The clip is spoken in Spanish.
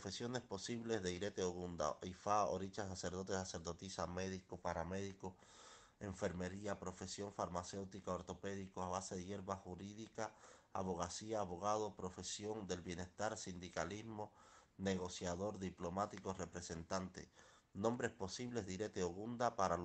Profesiones posibles de Irete Ogunda, IFA, Oricha, sacerdote, sacerdotisa, médico, paramédico, enfermería, profesión farmacéutica, ortopédico, a base de hierba jurídica, abogacía, abogado, profesión del bienestar, sindicalismo, negociador, diplomático, representante. Nombres posibles de Irete Ogunda para los